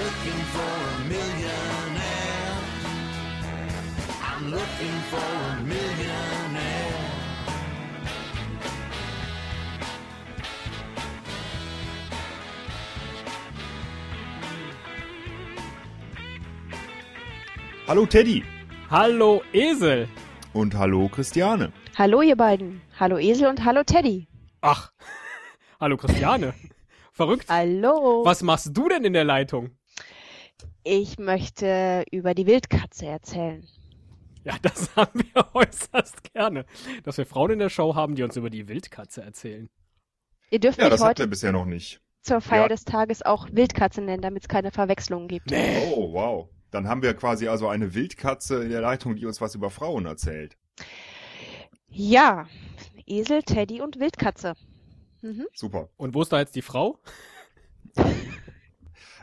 looking for a millionaire. I'm looking for a millionaire. Hallo Teddy Hallo Esel. und hallo Christiane. Hallo ihr beiden. Hallo Esel und hallo Teddy. Ach, hallo Christiane. Verrückt. Hallo. Was machst du denn in der Leitung? Ich möchte über die Wildkatze erzählen. Ja, das haben wir äußerst gerne. Dass wir Frauen in der Show haben, die uns über die Wildkatze erzählen. Ihr dürft Ja, mich das habt heute ihr bisher noch nicht. zur Feier Ja. des Tages auch Wildkatze nennen, damit es keine Verwechslungen gibt. Oh, wow. Dann haben wir quasi also eine Wildkatze in der Leitung, die uns was über Frauen erzählt. Ja, Esel, Teddy und Wildkatze. Mhm. Super. Und wo ist da jetzt die Frau?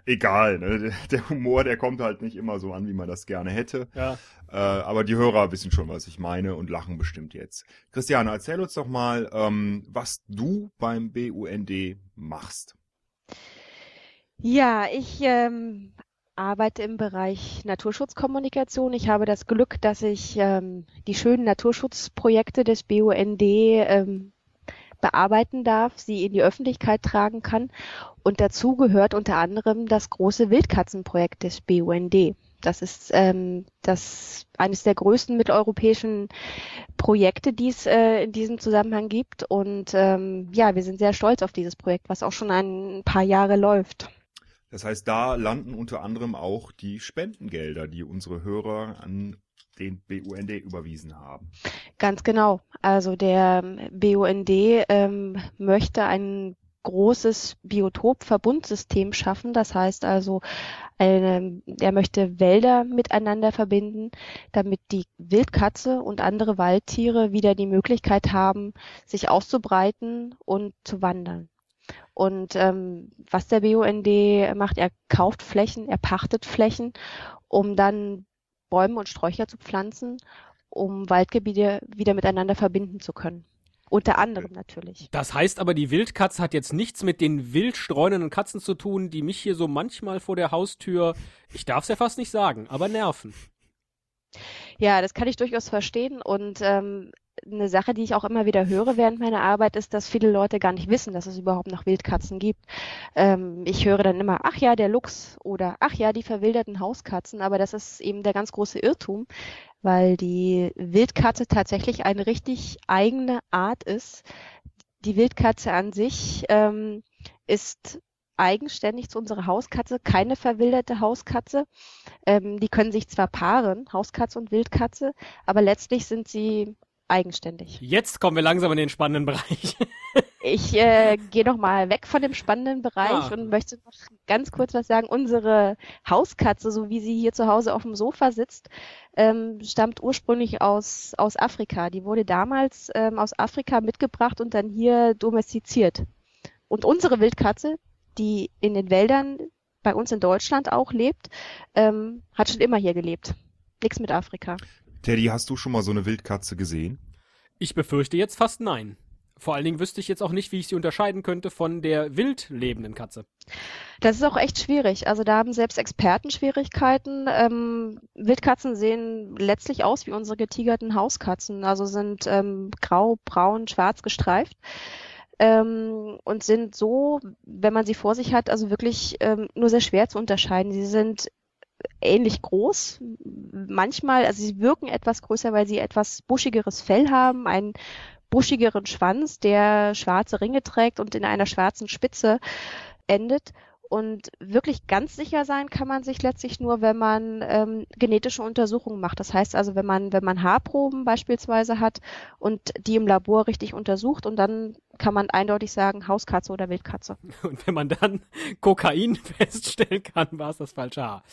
Egal, ne? der Humor, der kommt halt nicht immer so an, wie man das gerne hätte. Ja. Äh, aber die Hörer wissen schon, was ich meine und lachen bestimmt jetzt. Christiane, erzähl uns doch mal, ähm, was du beim BUND machst. Ja, ich ähm, arbeite im Bereich Naturschutzkommunikation. Ich habe das Glück, dass ich ähm, die schönen Naturschutzprojekte des BUND ähm, bearbeiten darf, sie in die Öffentlichkeit tragen kann. Und dazu gehört unter anderem das große Wildkatzenprojekt des BUND. Das ist ähm, das eines der größten mitteleuropäischen Projekte, die es äh, in diesem Zusammenhang gibt. Und ähm, ja, wir sind sehr stolz auf dieses Projekt, was auch schon ein paar Jahre läuft. Das heißt, da landen unter anderem auch die Spendengelder, die unsere Hörer an den BUND überwiesen haben. Ganz genau. Also der BUND ähm, möchte ein großes Biotopverbundsystem schaffen. Das heißt also, eine, er möchte Wälder miteinander verbinden, damit die Wildkatze und andere Waldtiere wieder die Möglichkeit haben, sich auszubreiten und zu wandern. Und ähm, was der BUND macht, er kauft Flächen, er pachtet Flächen, um dann Bäume und Sträucher zu pflanzen, um Waldgebiete wieder miteinander verbinden zu können. Unter anderem natürlich. Das heißt aber, die Wildkatze hat jetzt nichts mit den wild streunenden Katzen zu tun, die mich hier so manchmal vor der Haustür, ich darf es ja fast nicht sagen, aber nerven. Ja, das kann ich durchaus verstehen. Und ähm, eine Sache, die ich auch immer wieder höre während meiner Arbeit, ist, dass viele Leute gar nicht wissen, dass es überhaupt noch Wildkatzen gibt. Ähm, ich höre dann immer, ach ja, der Luchs oder ach ja, die verwilderten Hauskatzen. Aber das ist eben der ganz große Irrtum, weil die Wildkatze tatsächlich eine richtig eigene Art ist. Die Wildkatze an sich ähm, ist eigenständig zu unserer Hauskatze, keine verwilderte Hauskatze. Ähm, die können sich zwar paaren, Hauskatze und Wildkatze, aber letztlich sind sie eigenständig. Jetzt kommen wir langsam in den spannenden Bereich. Ich äh, gehe noch mal weg von dem spannenden Bereich Ah. und möchte noch ganz kurz was sagen. Unsere Hauskatze, so wie sie hier zu Hause auf dem Sofa sitzt, ähm, stammt ursprünglich aus, aus Afrika. Die wurde damals ähm, aus Afrika mitgebracht und dann hier domestiziert. Und unsere Wildkatze, die in den Wäldern bei uns in Deutschland auch lebt, ähm, hat schon immer hier gelebt. Nix mit Afrika. Teddy, hast du schon mal so eine Wildkatze gesehen? Ich befürchte jetzt fast nein. Vor allen Dingen wüsste ich jetzt auch nicht, wie ich sie unterscheiden könnte von der wild lebenden Katze. Das ist auch echt schwierig. Also da haben selbst Experten Schwierigkeiten. Ähm, Wildkatzen sehen letztlich aus wie unsere getigerten Hauskatzen. Also sind ähm, grau, braun, schwarz gestreift. Ähm, und sind so, wenn man sie vor sich hat, also wirklich ähm, nur sehr schwer zu unterscheiden. Sie sind ähnlich groß. Manchmal, also sie wirken etwas größer, weil sie etwas buschigeres Fell haben, einen buschigeren Schwanz, der schwarze Ringe trägt und in einer schwarzen Spitze endet. Und wirklich ganz sicher sein kann man sich letztlich nur, wenn man ähm, genetische Untersuchungen macht. Das heißt also, wenn man, wenn man Haarproben beispielsweise hat und die im Labor richtig untersucht und dann kann man eindeutig sagen, Hauskatze oder Wildkatze. Und wenn man dann Kokain feststellen kann, war es das falsche Haar.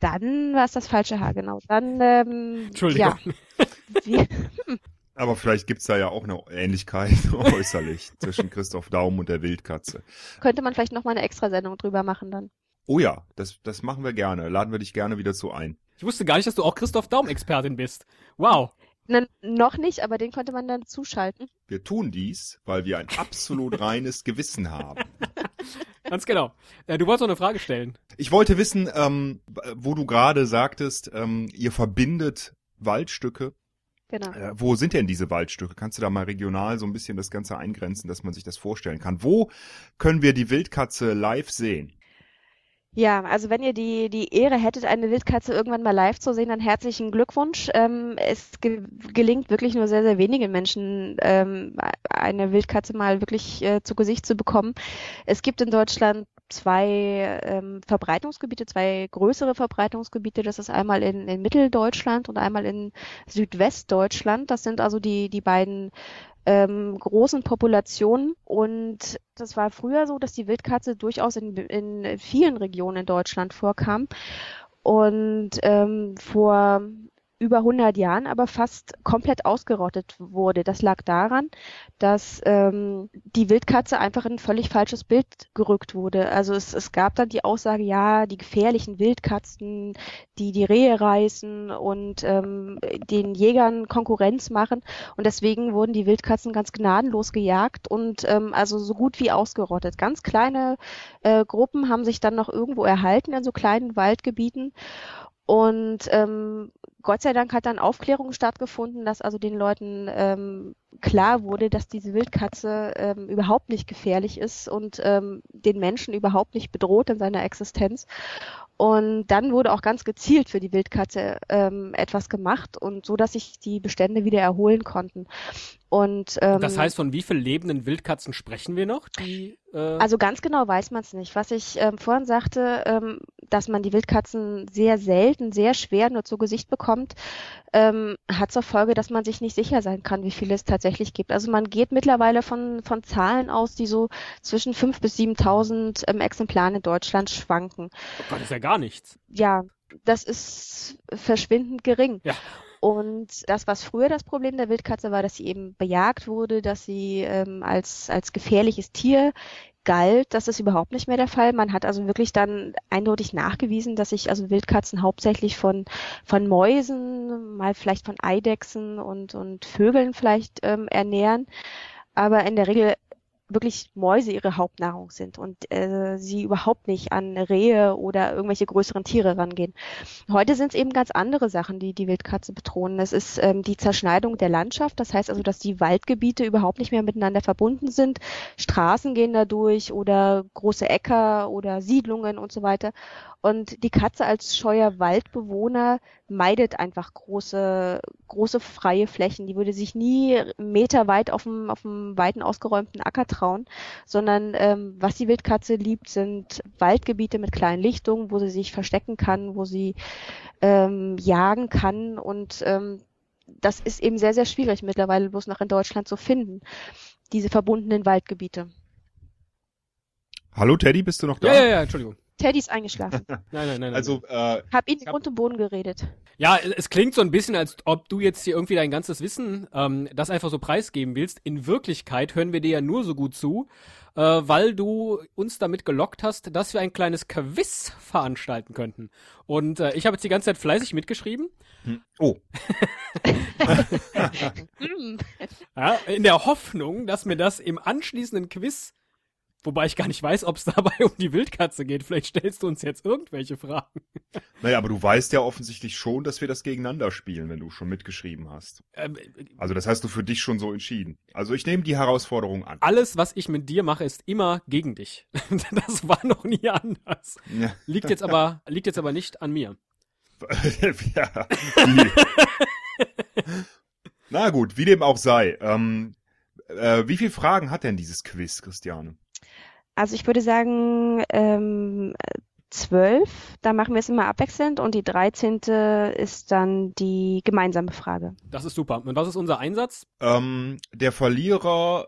Dann war es das falsche Haar, genau. Dann, ähm, Entschuldigung. ja. Wie, Aber vielleicht gibt's da ja auch eine Ähnlichkeit äußerlich zwischen Christoph Daum und der Wildkatze. könnte man vielleicht noch mal eine Extrasendung drüber machen dann. Oh ja, das, das machen wir gerne. Laden wir dich gerne wieder zu ein. Ich wusste gar nicht, dass du auch Christoph Daum-Expertin bist. Wow. Na, noch nicht, aber den könnte man dann zuschalten. Wir tun dies, weil wir ein absolut reines Gewissen haben. Ganz genau. Äh, du wolltest noch eine Frage stellen. Ich wollte wissen, ähm, wo du gerade sagtest, ähm, ihr verbindet Waldstücke. Genau. Äh, wo sind denn diese Waldstücke? Kannst du da mal regional so ein bisschen das Ganze eingrenzen, dass man sich das vorstellen kann? Wo können wir die Wildkatze live sehen? Ja, also wenn ihr die, die Ehre hättet, eine Wildkatze irgendwann mal live zu sehen, dann herzlichen Glückwunsch. Ähm, es ge gelingt wirklich nur sehr, sehr wenigen Menschen, ähm, eine Wildkatze mal wirklich äh, zu Gesicht zu bekommen. Es gibt in Deutschland zwei ähm, Verbreitungsgebiete, zwei größere Verbreitungsgebiete. Das ist einmal in, in Mitteldeutschland und einmal in Südwestdeutschland. Das sind also die, die beiden ähm, großen Populationen. Und das war früher so, dass die Wildkatze durchaus in, in vielen Regionen in Deutschland vorkam. Und ähm, vor über 100 Jahren aber fast komplett ausgerottet wurde. Das lag daran, dass ähm, die Wildkatze einfach in ein völlig falsches Bild gerückt wurde. Also es, es gab dann die Aussage, ja, die gefährlichen Wildkatzen, die die Rehe reißen und ähm, den Jägern Konkurrenz machen. Und deswegen wurden die Wildkatzen ganz gnadenlos gejagt und ähm, also so gut wie ausgerottet. Ganz kleine äh, Gruppen haben sich dann noch irgendwo erhalten in so kleinen Waldgebieten. Und ähm, Gott sei Dank hat dann Aufklärung stattgefunden, dass also den Leuten ähm, klar wurde, dass diese Wildkatze ähm, überhaupt nicht gefährlich ist und ähm, den Menschen überhaupt nicht bedroht in seiner Existenz. Und dann wurde auch ganz gezielt für die Wildkatze ähm, etwas gemacht und so, dass sich die Bestände wieder erholen konnten. Und ähm, Das heißt, von wie vielen lebenden Wildkatzen sprechen wir noch? Die, äh, also ganz genau weiß man es nicht. Was ich ähm, vorhin sagte, ähm, dass man die Wildkatzen sehr selten, sehr schwer nur zu Gesicht bekommt, ähm, hat zur Folge, dass man sich nicht sicher sein kann, wie viele es tatsächlich gibt. Also man geht mittlerweile von, von Zahlen aus, die so zwischen 5.000 bis 7.000 ähm, Exemplaren in Deutschland schwanken. oh Gott, ist ja gar nichts. Ja, das ist verschwindend gering. Ja. Und das, was früher das Problem der Wildkatze war, dass sie eben bejagt wurde, dass sie ähm, als, als gefährliches Tier galt, das ist überhaupt nicht mehr der Fall. Man hat also wirklich dann eindeutig nachgewiesen, dass sich also Wildkatzen hauptsächlich von, von Mäusen, mal vielleicht von Eidechsen und, und Vögeln vielleicht ähm, ernähren. Aber in der Regel wirklich Mäuse ihre Hauptnahrung sind und äh, sie überhaupt nicht an Rehe oder irgendwelche größeren Tiere rangehen. Heute sind es eben ganz andere Sachen, die die Wildkatze bedrohen. Es ist ähm, die Zerschneidung der Landschaft, das heißt also, dass die Waldgebiete überhaupt nicht mehr miteinander verbunden sind. Straßen gehen da durch oder große Äcker oder Siedlungen und so weiter. Und die Katze als scheuer Waldbewohner meidet einfach große, große freie Flächen. Die würde sich nie meterweit auf dem, auf dem weiten ausgeräumten Acker trauen, sondern ähm, was die Wildkatze liebt, sind Waldgebiete mit kleinen Lichtungen, wo sie sich verstecken kann, wo sie ähm, jagen kann und ähm, das ist eben sehr, sehr schwierig mittlerweile bloß noch in Deutschland zu finden, diese verbundenen Waldgebiete. Hallo Teddy, bist du noch da? Ja, ja, ja, Entschuldigung. Teddy ist eingeschlafen. Nein, nein, nein. nein. Also, äh, Hab ihn hab- Grund und Boden geredet. Ja, es klingt so ein bisschen, als ob du jetzt hier irgendwie dein ganzes Wissen ähm, das einfach so preisgeben willst. In Wirklichkeit hören wir dir ja nur so gut zu, äh, weil du uns damit gelockt hast, dass wir ein kleines Quiz veranstalten könnten. Und äh, ich habe jetzt die ganze Zeit fleißig mitgeschrieben, oh, Hm. ja, in der Hoffnung, dass mir das im anschließenden Quiz, wobei ich gar nicht weiß, ob es dabei um die Wildkatze geht, vielleicht stellst du uns jetzt irgendwelche Fragen. naja, aber du weißt ja offensichtlich schon, dass wir das gegeneinander spielen, wenn du schon mitgeschrieben hast. Ähm, Also das hast du für dich schon so entschieden. Also ich nehme die Herausforderung an. alles, was ich mit dir mache, ist immer gegen dich. das war noch nie anders. Ja. Liegt jetzt aber, liegt jetzt aber nicht an mir. ja. Na gut, wie dem auch sei. Ähm, äh, wie viele Fragen hat denn dieses Quiz, Christiane? Also ich würde sagen ähm, zwölf. Da machen wir es immer abwechselnd und die dreizehnte ist dann die gemeinsame Frage. Das ist super. Und was ist unser Einsatz? Ähm, der Verlierer,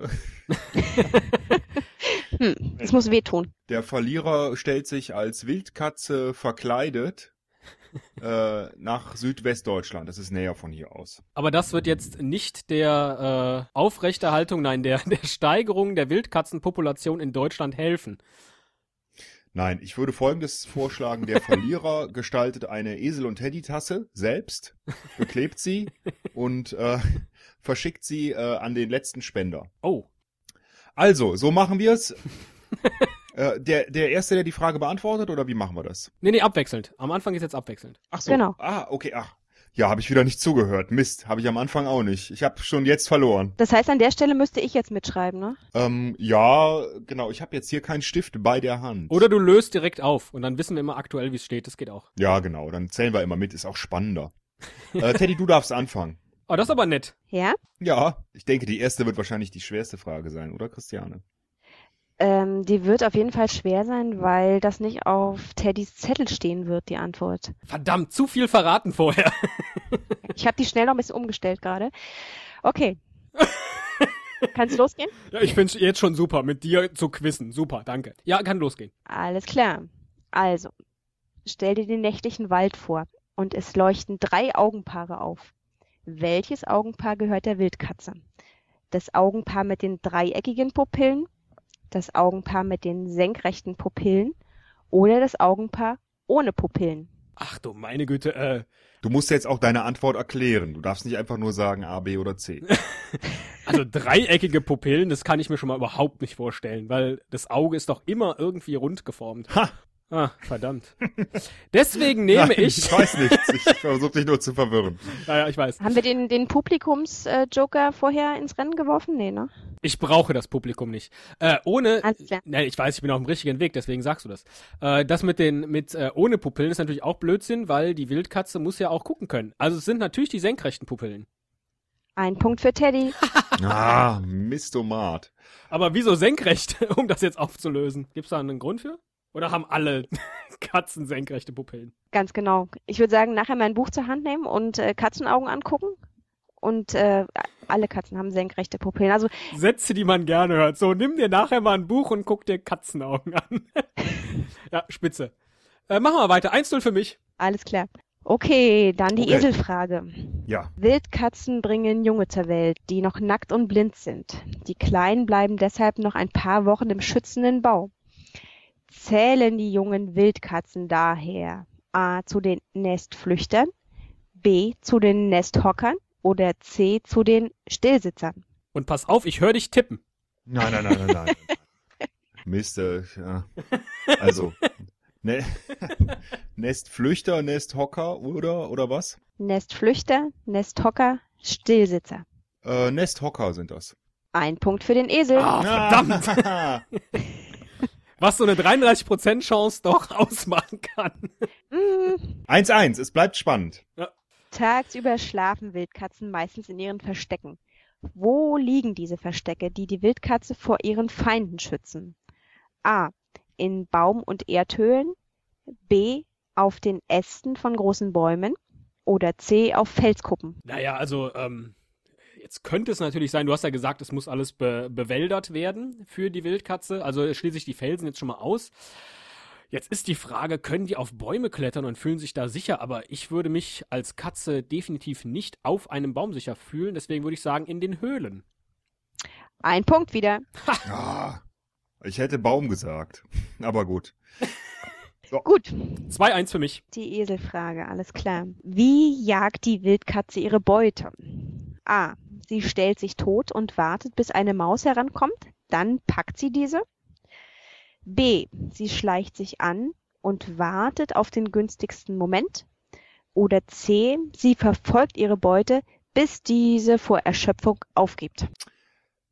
äh, Hm, das muss wehtun. der Verlierer stellt sich als Wildkatze verkleidet äh, nach Südwestdeutschland. Das ist näher von hier aus. Aber das wird jetzt nicht der äh, Aufrechterhaltung, nein, der, der Steigerung der Wildkatzenpopulation in Deutschland helfen. Nein, ich würde folgendes vorschlagen. Der Verlierer gestaltet eine Esel- und Teddy-Tasse selbst, beklebt sie und äh, verschickt sie äh, an den letzten Spender. Oh, Also, so machen wir's. Äh, der, der Erste, der die Frage beantwortet, oder wie machen wir das? Nee, nee, abwechselnd. Am Anfang ist jetzt abwechselnd. Ach so. Genau. Ah, okay, ach. Ja, habe ich wieder nicht zugehört. Mist, habe ich am Anfang auch nicht. Ich habe schon jetzt verloren. Das heißt, an der Stelle müsste ich jetzt mitschreiben, ne? Ähm, ja, genau. Ich habe jetzt hier keinen Stift bei der Hand. Oder du löst direkt auf und dann wissen wir immer aktuell, wie es steht. Das geht auch. Ja, genau. Dann zählen wir immer mit. Ist auch spannender. äh, Teddy, du darfst anfangen. Oh, das ist aber nett. Ja? Ja, ich denke, die erste wird wahrscheinlich die schwerste Frage sein, oder Christiane? Ähm, die wird auf jeden Fall schwer sein, weil das nicht auf Teddys Zettel stehen wird, die Antwort. Verdammt, zu viel verraten vorher. Ich habe die schnell noch ein bisschen umgestellt gerade. Okay. Kann's losgehen? Ja, ich find's jetzt schon super, mit dir zu quizzen. Super, danke. Ja, kann losgehen. Alles klar. Also, stell dir den nächtlichen Wald vor und es leuchten drei Augenpaare auf. Welches Augenpaar gehört der Wildkatze? Das Augenpaar mit den dreieckigen Pupillen, das Augenpaar mit den senkrechten Pupillen oder das Augenpaar ohne Pupillen? Ach du meine Güte, äh, Du musst jetzt auch deine Antwort erklären. Du darfst nicht einfach nur sagen A, B oder C. also dreieckige Pupillen, das kann ich mir schon mal überhaupt nicht vorstellen, weil das Auge ist doch immer irgendwie rund geformt. Ha! Ah, verdammt. Deswegen nehme Nein, ich. Ich weiß nichts. Ich versuche dich nur zu verwirren. Naja, ich weiß. Haben wir den, den Publikums-Joker vorher ins Rennen geworfen? Nee, ne? Ich brauche das Publikum nicht. Äh, ohne. Alles klar. Nein, ich weiß, ich bin auf dem richtigen Weg, deswegen sagst du das. Äh, das mit den mit äh, ohne Pupillen ist natürlich auch Blödsinn, weil die Wildkatze muss ja auch gucken können. Also es sind natürlich die senkrechten Pupillen. Ein Punkt für Teddy. Ah, Mistomat. Aber wieso senkrecht, um das jetzt aufzulösen? Gibt's da einen Grund für? Oder haben alle Katzen senkrechte Pupillen? Ganz genau. Ich würde sagen, nachher mal ein Buch zur Hand nehmen und äh, Katzenaugen angucken. Und äh, alle Katzen haben senkrechte Pupillen. Also Sätze, die man gerne hört. So, nimm dir nachher mal ein Buch und guck dir Katzenaugen an. ja, spitze. Äh, machen wir weiter. 1-0 für mich. alles klar. Okay, dann die Okay. Eselfrage. Ja. Wildkatzen bringen Junge zur Welt, die noch nackt und blind sind. Die Kleinen bleiben deshalb noch ein paar Wochen im schützenden Bau. Zählen die jungen Wildkatzen daher A zu den Nestflüchtern, B zu den Nesthockern oder C zu den Stillsitzern? Und pass auf, ich höre dich tippen. Nein, nein, nein, nein, nein. Mist, äh, ja. Also, ne, Nestflüchter, Nesthocker oder, oder was? Nestflüchter, Nesthocker, Stillsitzer. Äh, Nesthocker sind das. Ein Punkt für den Esel. Ah, verdammt. Was so eine 33% Chance doch ausmachen kann. Mm, 1-1, es bleibt spannend. Tagsüber schlafen Wildkatzen meistens in ihren Verstecken. Wo liegen diese Verstecke, die die Wildkatze vor ihren Feinden schützen? A. In Baum- und Erdhöhlen. B. Auf den Ästen von großen Bäumen. Oder C. Auf Felskuppen. Naja, also, ähm, jetzt könnte es natürlich sein, du hast ja gesagt, es muss alles be bewäldert werden für die Wildkatze. Also schließe ich die Felsen jetzt schon mal aus. Jetzt ist die Frage, können die auf Bäume klettern und fühlen sich da sicher? Aber ich würde mich als Katze definitiv nicht auf einem Baum sicher fühlen. Deswegen würde ich sagen, in den Höhlen. Ein Punkt wieder. Ah, ich hätte Baum gesagt. Aber gut. Gut. 2-1 für mich. Die Eselfrage, alles klar. Wie jagt die Wildkatze ihre Beute? A. Sie stellt sich tot und wartet, bis eine Maus herankommt. Dann packt sie diese. B. Sie schleicht sich an und wartet auf den günstigsten Moment. Oder C. Sie verfolgt ihre Beute, bis diese vor Erschöpfung aufgibt.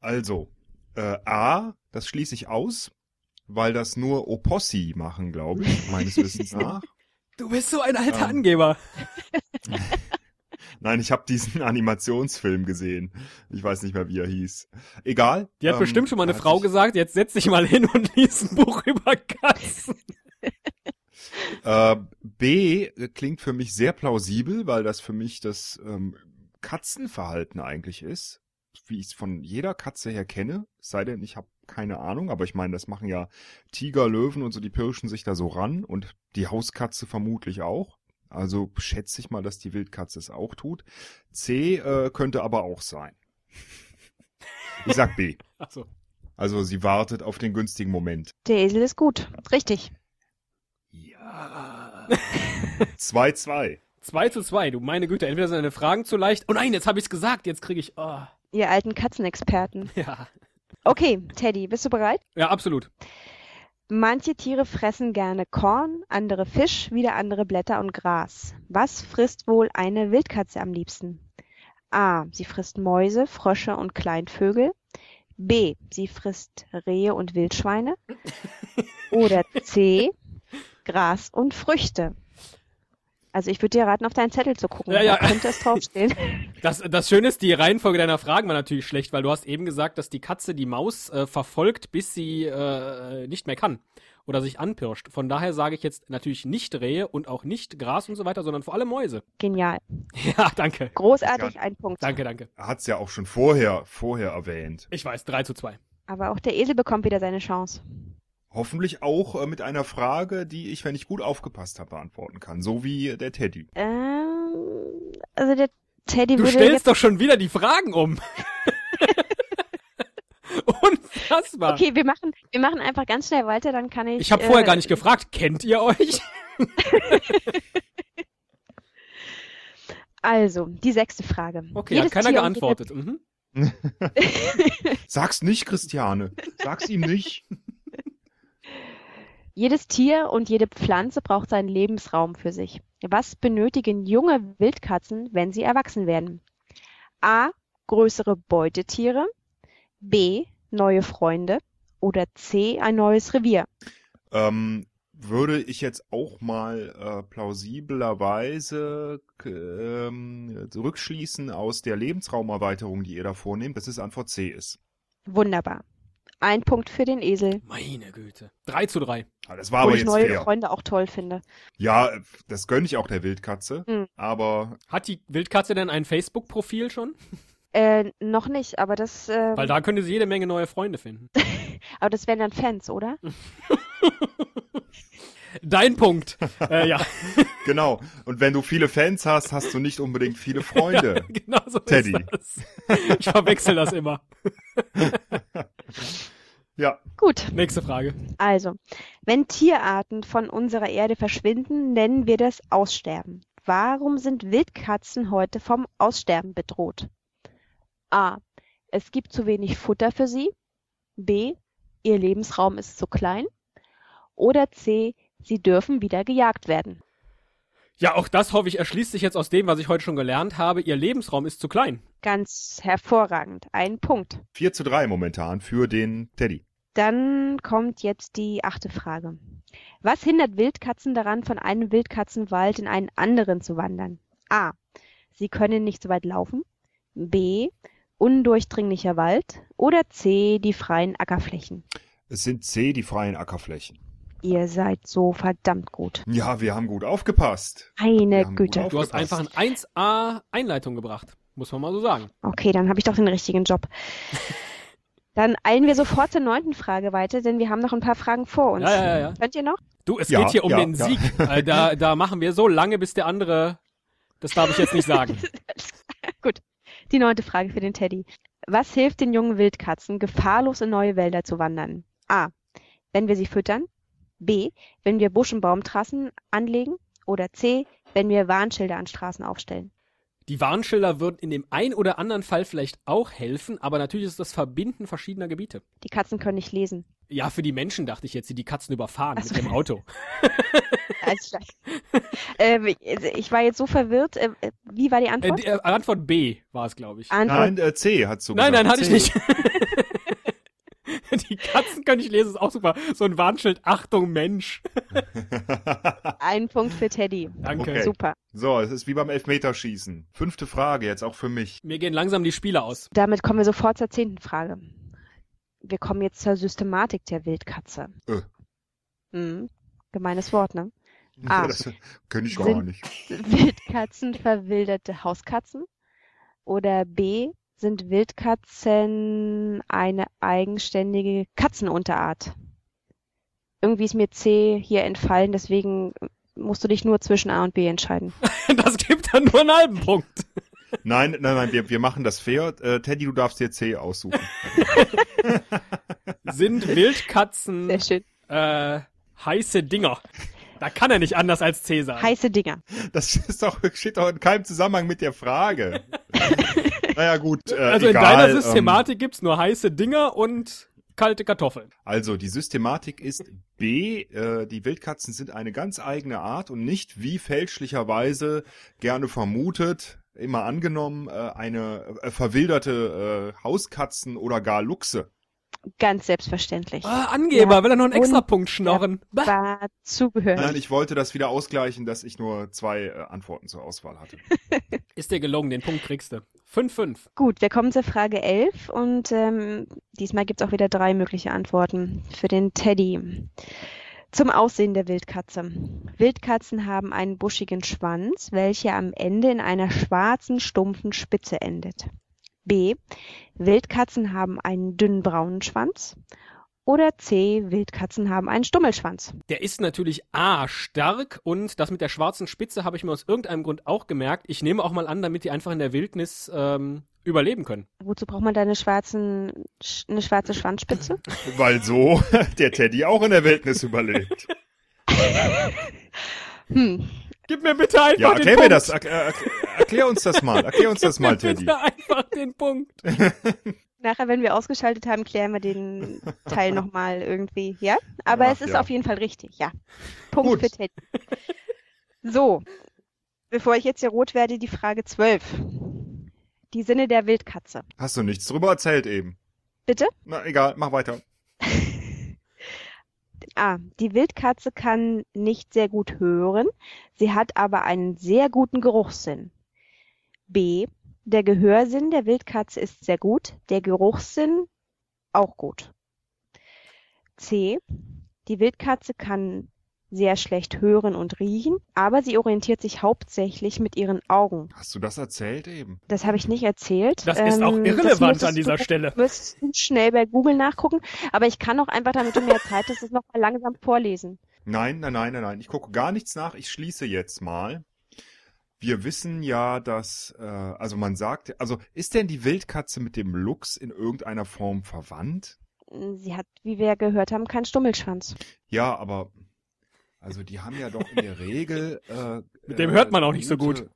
Also, äh, A, das schließe ich aus, weil das nur Opossi machen, glaube ich, meines Wissens nach. Du bist so ein alter Ähm. Angeber. Nein, ich habe diesen Animationsfilm gesehen. Ich weiß nicht mehr, wie er hieß. Egal. Die hat ähm, bestimmt schon mal eine Frau sich- gesagt, jetzt setz dich mal hin und lies ein Buch über Katzen. Äh, B klingt für mich sehr plausibel, weil das für mich das ähm, Katzenverhalten eigentlich ist, wie ich es von jeder Katze her kenne. Es sei denn, ich habe keine Ahnung, aber ich meine, das machen ja Tiger, Löwen und so, die pirschen sich da so ran und die Hauskatze vermutlich auch. Also schätze ich mal, dass die Wildkatze es auch tut. C äh, könnte aber auch sein. Ich sag B. Achso. Also sie wartet auf den günstigen Moment. Der Esel ist gut. Richtig. Ja. 2-2. 2 zu 2, du meine Güte, entweder sind deine Fragen zu leicht. Oh nein, jetzt habe ich es gesagt, jetzt kriege ich. Oh. Ihr alten Katzenexperten. Ja. Okay, Teddy, bist du bereit? Ja, absolut. Manche Tiere fressen gerne Korn, andere Fisch, wieder andere Blätter und Gras. Was frisst wohl eine Wildkatze am liebsten? A. Sie frisst Mäuse, Frösche und Kleinvögel. B. Sie frisst Rehe und Wildschweine. Oder C. Gras und Früchte. Also ich würde dir raten, auf deinen Zettel zu gucken. Ja, ja. Da könnte es draufstehen. Das, das Schöne ist, die Reihenfolge deiner Fragen war natürlich schlecht, weil du hast eben gesagt, dass die Katze die Maus äh, verfolgt, bis sie äh, nicht mehr kann oder sich anpirscht. Von daher sage ich jetzt natürlich nicht Rehe und auch nicht Gras und so weiter, sondern vor allem Mäuse. Genial. Ja, danke. Großartig, ein Punkt. Danke, danke. Er hat's ja auch schon vorher, vorher erwähnt. Ich weiß, 3 zu 2. Aber auch der Esel bekommt wieder seine Chance. Hoffentlich auch äh, mit einer Frage, die ich, wenn ich gut aufgepasst habe, beantworten kann. So wie der Teddy. Ähm, also der Teddy Du würde stellst jetzt... doch schon wieder die Fragen um. Unfassbar. Okay, wir machen, wir machen einfach ganz schnell weiter, dann kann ich... Ich habe vorher äh, gar nicht gefragt, kennt ihr euch? Also, die sechste Frage. Okay, Jedes hat keiner Tier geantwortet. Mhm. Sag's nicht, Christiane. Sag's ihm nicht. Jedes Tier und jede Pflanze braucht seinen Lebensraum für sich. Was benötigen junge Wildkatzen, wenn sie erwachsen werden? A. Größere Beutetiere. B. Neue Freunde. Oder C. Ein neues Revier. Ähm, würde ich jetzt auch mal äh, plausiblerweise ähm, zurückschließen aus der Lebensraumerweiterung, die ihr da vornehmt, dass es Antwort C ist. Wunderbar. Ein Punkt für den Esel. Meine Güte. 3 zu 3. Ah, Das war Wo aber ich jetzt neue fair. Freunde auch toll finde. Ja, das gönne ich auch der Wildkatze. Hm. Aber Hat die Wildkatze denn ein Facebook-Profil schon? Äh, noch nicht, aber das, äh, Weil da könnte sie jede Menge neue Freunde finden. aber das wären dann Fans, oder? Dein Punkt. äh, ja, genau. Und wenn du viele Fans hast, hast du nicht unbedingt viele Freunde. genau so Teddy. ist das. Ich verwechsel das immer. Ja, Gut, Nächste Frage. also, wenn Tierarten von unserer Erde verschwinden, nennen wir das Aussterben. Warum sind Wildkatzen heute vom Aussterben bedroht? A. Es gibt zu wenig Futter für sie. B. Ihr Lebensraum ist zu klein. Oder C. Sie dürfen wieder gejagt werden. Ja, auch das hoffe ich erschließt sich jetzt aus dem, was ich heute schon gelernt habe. Ihr Lebensraum ist zu klein. Ganz hervorragend. Ein Punkt. 4 zu 3 momentan für den Teddy. Dann kommt jetzt die achte Frage. Was hindert Wildkatzen daran, von einem Wildkatzenwald in einen anderen zu wandern? A. Sie können nicht so weit laufen. B. Undurchdringlicher Wald. Oder C. Die freien Ackerflächen. Es sind C, die freien Ackerflächen. Ihr seid so verdammt gut. Ja, wir haben gut aufgepasst. Gut Güte. Du hast einfach ein 1A Einleitung gebracht. Muss man mal so sagen. Okay, dann habe ich doch den richtigen Job. Dann eilen wir sofort zur neunten Frage weiter, denn wir haben noch ein paar Fragen vor uns. Ja, ja, ja, ja. Könnt ihr noch? Du, es Ja, geht hier um ja, den ja. Sieg. Äh, da, da machen wir so lange, bis der andere. Das darf ich jetzt nicht sagen. Gut. Die neunte Frage für den Teddy. Was hilft den jungen Wildkatzen, gefahrlos in neue Wälder zu wandern? A. Wenn wir sie füttern. B. Wenn wir Busch- und Baumtrassen anlegen. Oder C. Wenn wir Warnschilder an Straßen aufstellen. Die Warnschilder würden in dem einen oder anderen Fall vielleicht auch helfen, aber natürlich ist das Verbinden verschiedener Gebiete. Die Katzen können nicht lesen. Ja, für die Menschen dachte ich jetzt, die die Katzen überfahren Ach so. mit dem Auto. Alles klar. ähm, ich war jetzt so verwirrt. Äh, äh, wie war die Äh, Antwort? die, äh, Antwort B war es, glaube ich. Antwort Nein, äh, C hat so Nein, gesagt. nein, hatte ich C. nicht. die Katzen können nicht lesen, ist auch super. So ein Warnschild, Achtung, Mensch. ein Punkt für Teddy. Danke. Okay. Super. So, es ist wie beim Elfmeterschießen. Fünfte Frage, jetzt auch für mich. Mir gehen langsam die Spiele aus. Damit kommen wir sofort zur zehnten Frage. Wir kommen jetzt zur Systematik der Wildkatze. Äh. Mhm. Gemeines Wort, ne? Ah. Das könnte ich Sind- gar nicht. Wildkatzen verwilderte Hauskatzen? Oder B. Sind Wildkatzen eine eigenständige Katzenunterart? Irgendwie ist mir C hier entfallen, deswegen musst du dich nur zwischen A und B entscheiden. Das gibt dann nur einen halben Punkt. Nein, nein, nein, wir, wir machen das fair. Äh, Teddy, du darfst dir C aussuchen. Sind Wildkatzen äh, heiße Dinger? Da kann er nicht anders als C sagen. Heiße Dinger. Das ist doch, steht doch in keinem Zusammenhang mit der Frage. naja, gut. Äh, also egal, in deiner Systematik gibt's nur heiße Dinger und kalte Kartoffeln. Also die Systematik ist B, äh, die Wildkatzen sind eine ganz eigene Art und nicht wie fälschlicherweise gerne vermutet, immer angenommen, äh, eine äh, verwilderte äh, Hauskatzen oder gar Luchse. Ganz selbstverständlich. Ah, Angeber, Ja. will er noch einen Und- Extrapunkt schnorren. War zugehört. Nein, ich wollte das wieder ausgleichen, dass ich nur zwei äh, Antworten zur Auswahl hatte. Ist dir gelungen, den Punkt kriegst du. 5-5. Gut, wir kommen zur Frage 11 und ähm, diesmal gibt es auch wieder drei mögliche Antworten für den Teddy. Zum Aussehen der Wildkatze. Wildkatzen haben einen buschigen Schwanz, welcher am Ende in einer schwarzen, stumpfen Spitze endet. B. Wildkatzen haben einen dünnen braunen Schwanz. Oder C. Wildkatzen haben einen Stummelschwanz. Der ist natürlich A, stark und das mit der schwarzen Spitze habe ich mir aus irgendeinem Grund auch gemerkt. Ich nehme auch mal an, damit die einfach in der Wildnis ähm, überleben können. Wozu braucht man da eine, schwarzen, eine schwarze Schwanzspitze? Weil so der Teddy auch in der Wildnis überlebt. Hm, Gib mir bitte einfach Ja, den erklär Punkt. mir das. Erklär, erklär, erklär uns das mal. Erklär uns das mal, Gib mir Teddy. bitte einfach den Punkt. Nachher, wenn wir ausgeschaltet haben, klären wir den Teil nochmal irgendwie, ja? Aber Ach, es ist ja. auf jeden Fall richtig, ja. Punkt Gut. für Teddy. So, bevor ich jetzt hier rot werde, die Frage 12. Die Sinne der Wildkatze. Hast du nichts drüber erzählt eben? Bitte? Na, egal, mach weiter. A. Die Wildkatze kann nicht sehr gut hören, sie hat aber einen sehr guten Geruchssinn. B. Der Gehörsinn der Wildkatze ist sehr gut, der Geruchssinn auch gut. C. Die Wildkatze kann sehr schlecht hören und riechen, aber sie orientiert sich hauptsächlich mit ihren Augen. Hast du das erzählt eben? Das habe ich nicht erzählt. Das ist auch Ähm, irrelevant an dieser du, Stelle. müsstest du schnell bei Google nachgucken, aber ich kann auch einfach, damit du mehr Zeit hast, es nochmal langsam vorlesen. Nein, nein, nein, nein, nein. Ich gucke gar nichts nach. Ich schließe jetzt mal. Wir wissen ja, dass, äh, also man sagt, also ist denn die Wildkatze mit dem Luchs in irgendeiner Form verwandt? Sie hat, wie wir ja gehört haben, keinen Stummelschwanz. Ja, aber also die haben ja doch in der Regel. Äh, Mit dem äh, hört man auch nicht so gute- gut.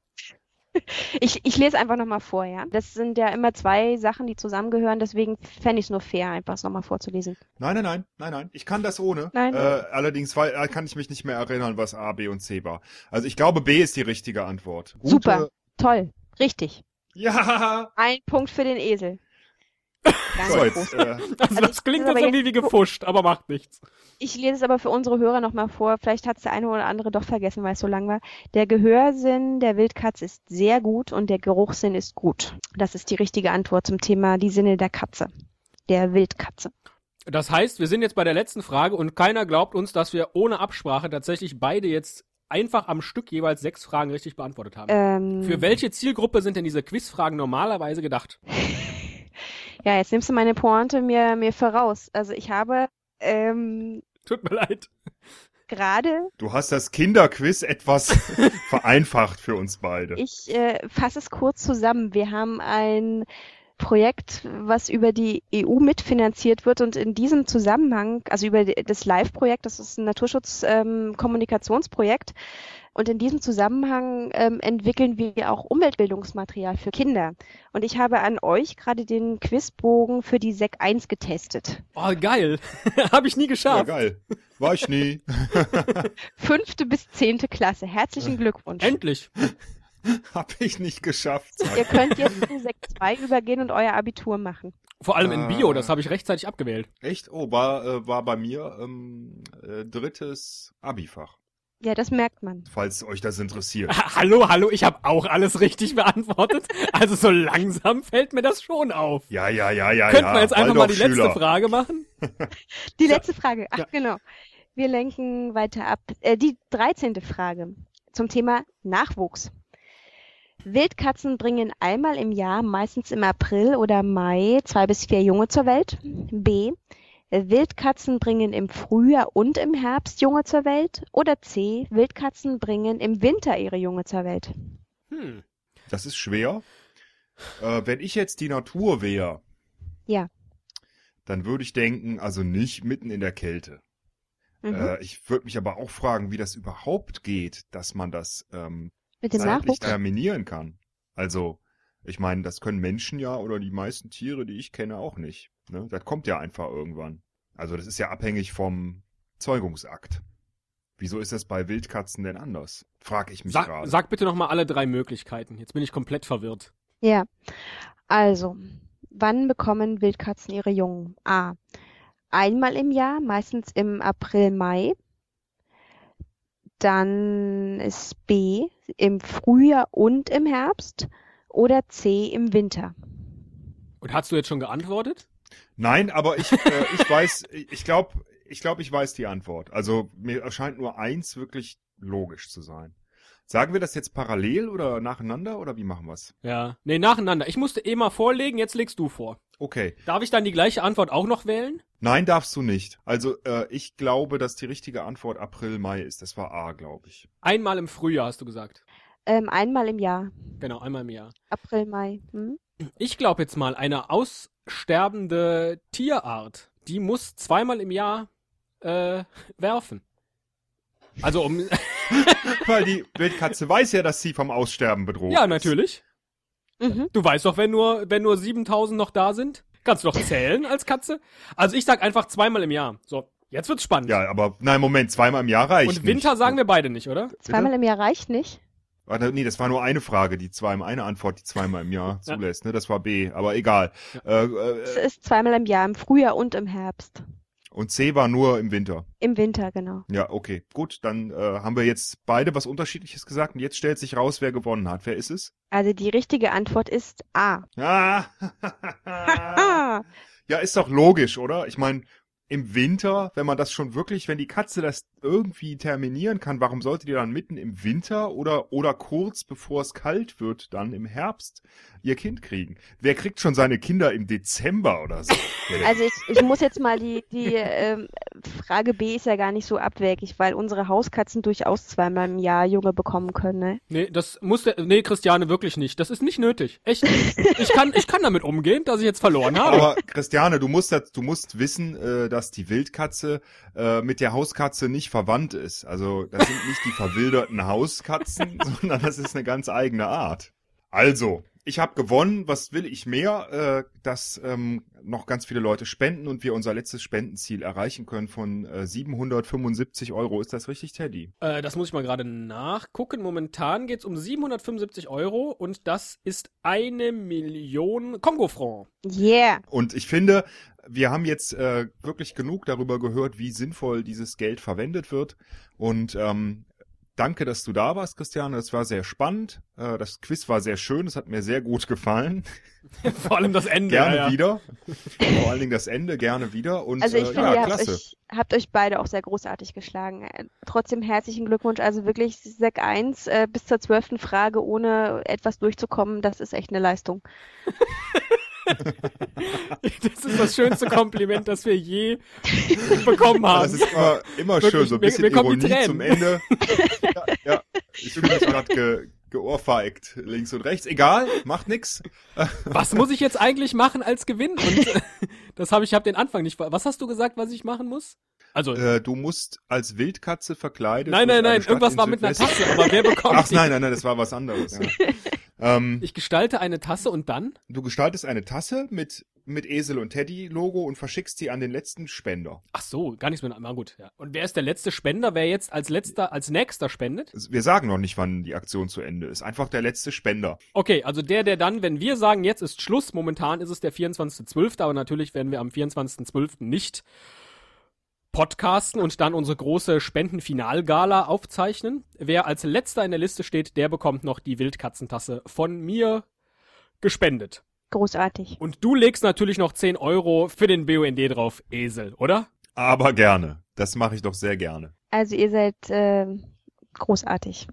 Ich, ich lese einfach nochmal vor, ja. Das sind ja immer zwei Sachen, die zusammengehören, deswegen fände ich es nur fair, einfach es nochmal vorzulesen. Nein, nein, nein, nein, nein. Ich kann das ohne. Nein. Äh, allerdings weil, äh, kann ich mich nicht mehr erinnern, was A, B und C war. Also ich glaube, B ist die richtige Antwort. Gute- Super. Toll. Richtig. Ja. Ein Punkt für den Esel. So, jetzt. Äh, Also das klingt jetzt irgendwie wie gefuscht, aber macht nichts. Ich lese es aber für unsere Hörer nochmal vor. Vielleicht hat es der eine oder andere doch vergessen, weil es so lang war. Der Gehörsinn der Wildkatze ist sehr gut und der Geruchssinn ist gut. Das ist die richtige Antwort zum Thema die Sinne der Katze. Der Wildkatze. Das heißt, wir sind jetzt bei der letzten Frage und keiner glaubt uns, dass wir ohne Absprache tatsächlich beide jetzt einfach am Stück jeweils sechs Fragen richtig beantwortet haben. Ähm, Für welche Zielgruppe sind denn diese Quizfragen normalerweise gedacht? ja, jetzt nimmst du meine Pointe mir, mir voraus. Also ich habe ähm, Tut mir leid. gerade, du hast das Kinderquiz etwas vereinfacht für uns beide. ich äh, fasse es kurz zusammen. Wir haben ein Projekt, was über die EU mitfinanziert wird und in diesem Zusammenhang, also über das Live-Projekt, das ist ein Naturschutz-Kommunikationsprojekt, und in diesem Zusammenhang ähm, entwickeln wir auch Umweltbildungsmaterial für Kinder. Und ich habe an euch gerade den Quizbogen für die SEC 1 getestet. Oh, geil. Habe ich nie ja, geschafft. geil. War ich nie. Fünfte bis zehnte Klasse. Herzlichen Glückwunsch. Endlich. Hab ich nicht geschafft. sag Ihr könnt jetzt zu SEC 2 übergehen und euer Abitur machen. Vor allem in Bio, das habe ich rechtzeitig abgewählt. Echt? Oh, war, äh, war bei mir ähm, äh, drittes Abifach. Ja, das merkt man. Falls euch das interessiert. Ha- Hallo, hallo, ich habe auch alles richtig beantwortet. Also so langsam fällt mir das schon auf. Ja, ja, ja, ja, Könnten ja. wir jetzt einfach mal die letzte Waldorfschüler. Frage machen? Die letzte Frage. Ach, Ja. genau. Wir lenken weiter ab. Äh, die dreizehnte Frage zum Thema Nachwuchs. Wildkatzen bringen einmal im Jahr, meistens im April oder Mai, zwei bis vier Junge zur Welt. B. Wildkatzen bringen im Frühjahr und im Herbst Junge zur Welt. Oder C. Wildkatzen bringen im Winter ihre Junge zur Welt. Hm. Das ist schwer. Äh, wenn ich jetzt die Natur wäre, Ja. dann würde ich denken, also nicht mitten in der Kälte. Mhm. Äh, ich würde mich aber auch fragen, wie das überhaupt geht, dass man das ähm, Mit dem zeitlich Nachwuchs. terminieren kann. Also, ich meine, das können Menschen ja oder die meisten Tiere, die ich kenne, auch nicht. Ne? Das kommt ja einfach irgendwann. Also das ist ja abhängig vom Zeugungsakt. Wieso ist das bei Wildkatzen denn anders? Frag ich mich Sag, gerade. sag bitte nochmal alle drei Möglichkeiten. Jetzt bin ich komplett verwirrt. Ja, also, wann bekommen Wildkatzen ihre Jungen? A. Einmal im Jahr, meistens im April, Mai. Dann ist B. Im Frühjahr und im Herbst. Oder C. Im Winter. Und hast du jetzt schon geantwortet? Nein, aber ich, äh, ich weiß, ich glaube, ich glaube, ich weiß die Antwort. Also mir erscheint nur eins wirklich logisch zu sein. Sagen wir das jetzt parallel oder nacheinander oder wie machen wir's? Ja. Nee, nacheinander. Ich musste eh mal vorlegen, jetzt legst du vor. Okay. Darf ich dann die gleiche Antwort auch noch wählen? Nein, darfst du nicht. Also äh, ich glaube, dass die richtige Antwort April, Mai ist. Das war A, glaube ich. Einmal im Frühjahr, hast du gesagt. Ähm, einmal im Jahr. Genau, einmal im Jahr. April, Mai. Hm? Ich glaube jetzt mal, eine aussterbende Tierart, die muss zweimal im Jahr äh, werfen. Also um. Weil die Wildkatze weiß ja, dass sie vom Aussterben bedroht ja, ist. natürlich. Mhm. Du weißt doch, wenn nur, wenn nur 7000 noch da sind, kannst du doch zählen als Katze. Also ich sag einfach zweimal im Jahr. So, jetzt wird's spannend. Ja, aber nein, Moment, zweimal im Jahr reicht Und Winter nicht. sagen wir beide nicht, oder? Zweimal im Jahr reicht nicht. Warte, nee, das war nur eine Frage, die zweimal, eine Antwort, die zweimal im Jahr Ja. zulässt, ne? Das war B, aber egal. Äh, Es äh, ist zweimal im Jahr, im Frühjahr und im Herbst. und C war nur im Winter. Im Winter, genau. Ja, okay, gut, dann äh, haben wir jetzt beide was Unterschiedliches gesagt und jetzt stellt sich raus, wer gewonnen hat. Wer ist es? Also die richtige Antwort ist A. Ah. Ah, ja, ist doch logisch, oder? Ich meine, im Winter, wenn man das schon wirklich, wenn die Katze das irgendwie terminieren kann, warum sollte die dann mitten im Winter oder oder kurz bevor es kalt wird, dann im Herbst ihr Kind kriegen? Wer kriegt schon seine Kinder im Dezember oder so? Also ich, ich muss jetzt mal die, die ähm, Frage B ist ja gar nicht so abwegig, weil unsere Hauskatzen durchaus zweimal im Jahr Junge bekommen können. Ne? Nee, das muss der, nee, Christiane, wirklich nicht. Das ist nicht nötig. Echt. nicht. Ich kann, ich kann damit umgehen, dass ich jetzt verloren habe. Aber Christiane, du musst das, du musst wissen, äh, dass die Wildkatze äh, mit der Hauskatze nicht verwandt ist. Also das sind nicht die verwilderten Hauskatzen, sondern das ist eine ganz eigene Art. Also, ich habe gewonnen. Was will ich mehr? Äh, dass ähm, noch ganz viele Leute spenden und wir unser letztes Spendenziel erreichen können von äh, 775 Euro. Ist das richtig, Teddy? Äh, das muss ich mal gerade nachgucken. Momentan geht's um 775 Euro und das ist eine Million Kongo-Franc. Yeah. Und ich finde, wir haben jetzt äh, wirklich genug darüber gehört, wie sinnvoll dieses Geld verwendet wird. Und ähm, danke, dass du da warst, Christiane. Es war sehr spannend. Äh, das Quiz war sehr schön. Es hat mir sehr gut gefallen. Vor allem das Ende. Gerne ja, ja. wieder. Vor allen Dingen das Ende, gerne wieder. Und Also ich äh, finde, ja, ihr habt klasse. euch, habt euch beide auch sehr großartig geschlagen. Äh, Trotzdem herzlichen Glückwunsch. Also wirklich Sek 1 äh, bis zur zwölften Frage ohne etwas durchzukommen, das ist echt eine Leistung. Das ist das schönste Kompliment, das wir je bekommen haben. Das ist immer, immer Wirklich, schön, so ein bisschen kommen die Ironie zum Ende. ja, ja. Ich mich gerade ge, geohrfeigt, links und rechts. Egal, macht nix. Was muss ich jetzt eigentlich machen als Gewinn? Und das habe ich, habe den Anfang nicht. Was hast du gesagt, was ich machen muss? Also Äh, du musst als Wildkatze verkleidet. nein, nein, nein. Irgendwas war mit einer Tasse. Aber wer bekommt Ach die? nein, nein, nein, das war was anderes. Ja. Ähm, Ich gestalte eine Tasse und dann? du gestaltest eine Tasse mit mit Esel und Teddy Logo und verschickst die an den letzten Spender. Ach so, gar nichts mehr. Na gut. Ja. Und wer ist der letzte Spender? Wer jetzt als letzter, als nächster spendet? Wir sagen noch nicht, wann die Aktion zu Ende ist. Einfach der letzte Spender. Okay, also der, der dann, wenn wir sagen, jetzt ist Schluss, momentan ist es der 24.12., aber natürlich werden wir am 24.12. nicht podcasten und dann unsere große Spendenfinalgala aufzeichnen. Wer als letzter in der Liste steht, der bekommt noch die Wildkatzentasse von mir gespendet. Großartig. Und du legst natürlich noch 10 Euro für den BUND drauf, Esel, oder? Aber gerne. Das mache ich doch sehr gerne. Also ihr seid ähm, großartig.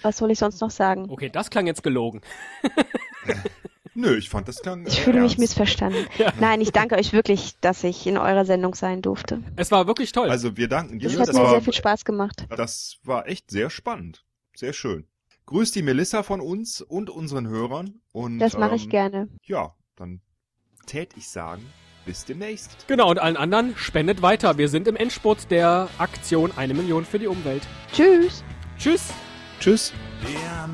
Was soll ich sonst noch sagen? Okay, das klang jetzt gelogen. Nö, ich fand das klang. Ich äh, fühle mich ernst. missverstanden. Nein, ich danke euch wirklich, dass ich in eurer Sendung sein durfte. Es war wirklich toll. Also wir danken dir. Das hat Das mir war, sehr viel Spaß gemacht. das war echt sehr spannend. Sehr schön. Grüß die Melissa von uns und unseren Hörern. Und, Das mache ich ähm, gerne. Ja, dann tät ich sagen, bis demnächst. Genau, und allen anderen spendet weiter. Wir sind im Endspurt der Aktion Eine Million für die Umwelt. Tschüss. Tschüss. Tschüss. Yeah,